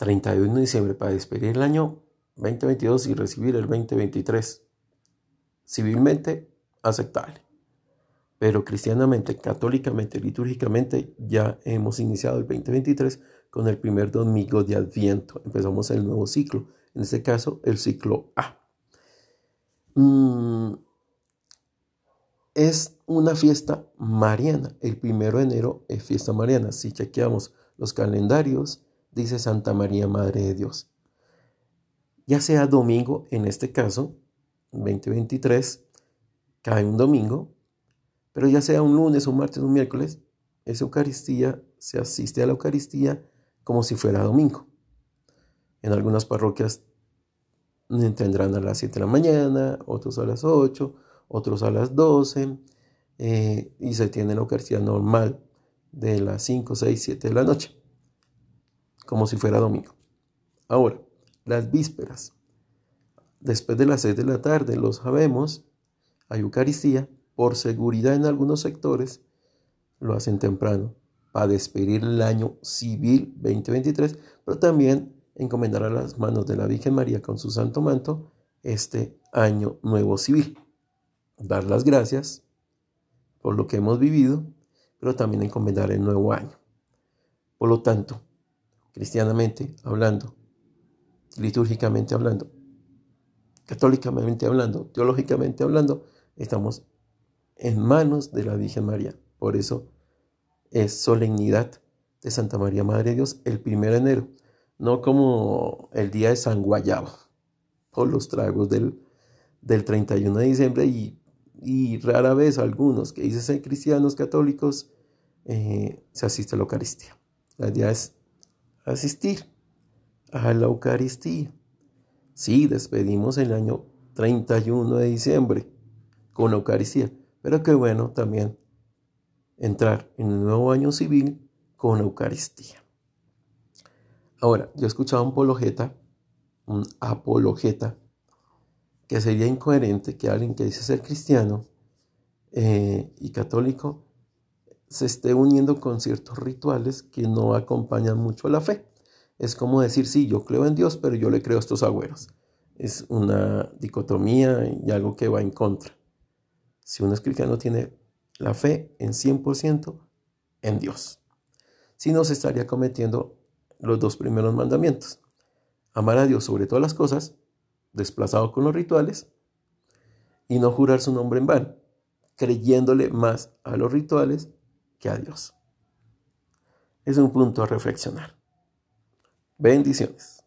31 de diciembre para despedir el año 2022 y recibir el 2023. Civilmente aceptable. Pero cristianamente, católicamente, litúrgicamente, ya hemos iniciado el 2023 con el primer domingo de Adviento. Empezamos el nuevo ciclo, en este caso el ciclo A. Mm, es una fiesta mariana. El primero de enero es fiesta mariana. Si chequeamos los calendarios, dice Santa María, Madre de Dios. Ya sea domingo, en este caso, 2023, cae un domingo, pero ya sea un lunes, un martes, un miércoles, esa Eucaristía se asiste a la Eucaristía como si fuera domingo. En algunas parroquias tendrán a las 7 de la mañana, otros a las 8, otros a las 12, eh, y se tiene la Eucaristía normal de las 5, 6, 7 de la noche, como si fuera domingo. Ahora, las vísperas. Después de las 6 de la tarde, lo sabemos, hay Eucaristía. Por seguridad en algunos sectores, lo hacen temprano para despedir el año civil 2023, pero también encomendar a las manos de la Virgen María con su santo manto este año nuevo civil. Dar las gracias por lo que hemos vivido, pero también encomendar el nuevo año. Por lo tanto, cristianamente hablando, litúrgicamente hablando, católicamente hablando, teológicamente hablando, estamos en manos de la Virgen María. Por eso es solemnidad de Santa María Madre de Dios el 1 de enero, no como el día de San Guayabo, por los tragos del, del 31 de diciembre y, rara vez algunos que dicen ser cristianos católicos eh, se asiste a la Eucaristía. La idea es asistir a la Eucaristía. Sí, despedimos el año 31 de diciembre con Eucaristía, pero qué bueno también entrar en el nuevo año civil con Eucaristía. Ahora, yo he escuchado un apologeta, un apologeta, que sería incoherente que alguien que dice ser cristiano eh, y católico se esté uniendo con ciertos rituales que no acompañan mucho a la fe. Es como decir, sí, yo creo en Dios, pero yo le creo a estos agüeros. Es una dicotomía y algo que va en contra. Si uno es cristiano, tiene la fe en 100% en Dios. Si no, se estaría cometiendo los dos primeros mandamientos. Amar a Dios sobre todas las cosas, desplazado con los rituales, y no jurar su nombre en vano, creyéndole más a los rituales que a Dios. Es un punto a reflexionar. Bendiciones.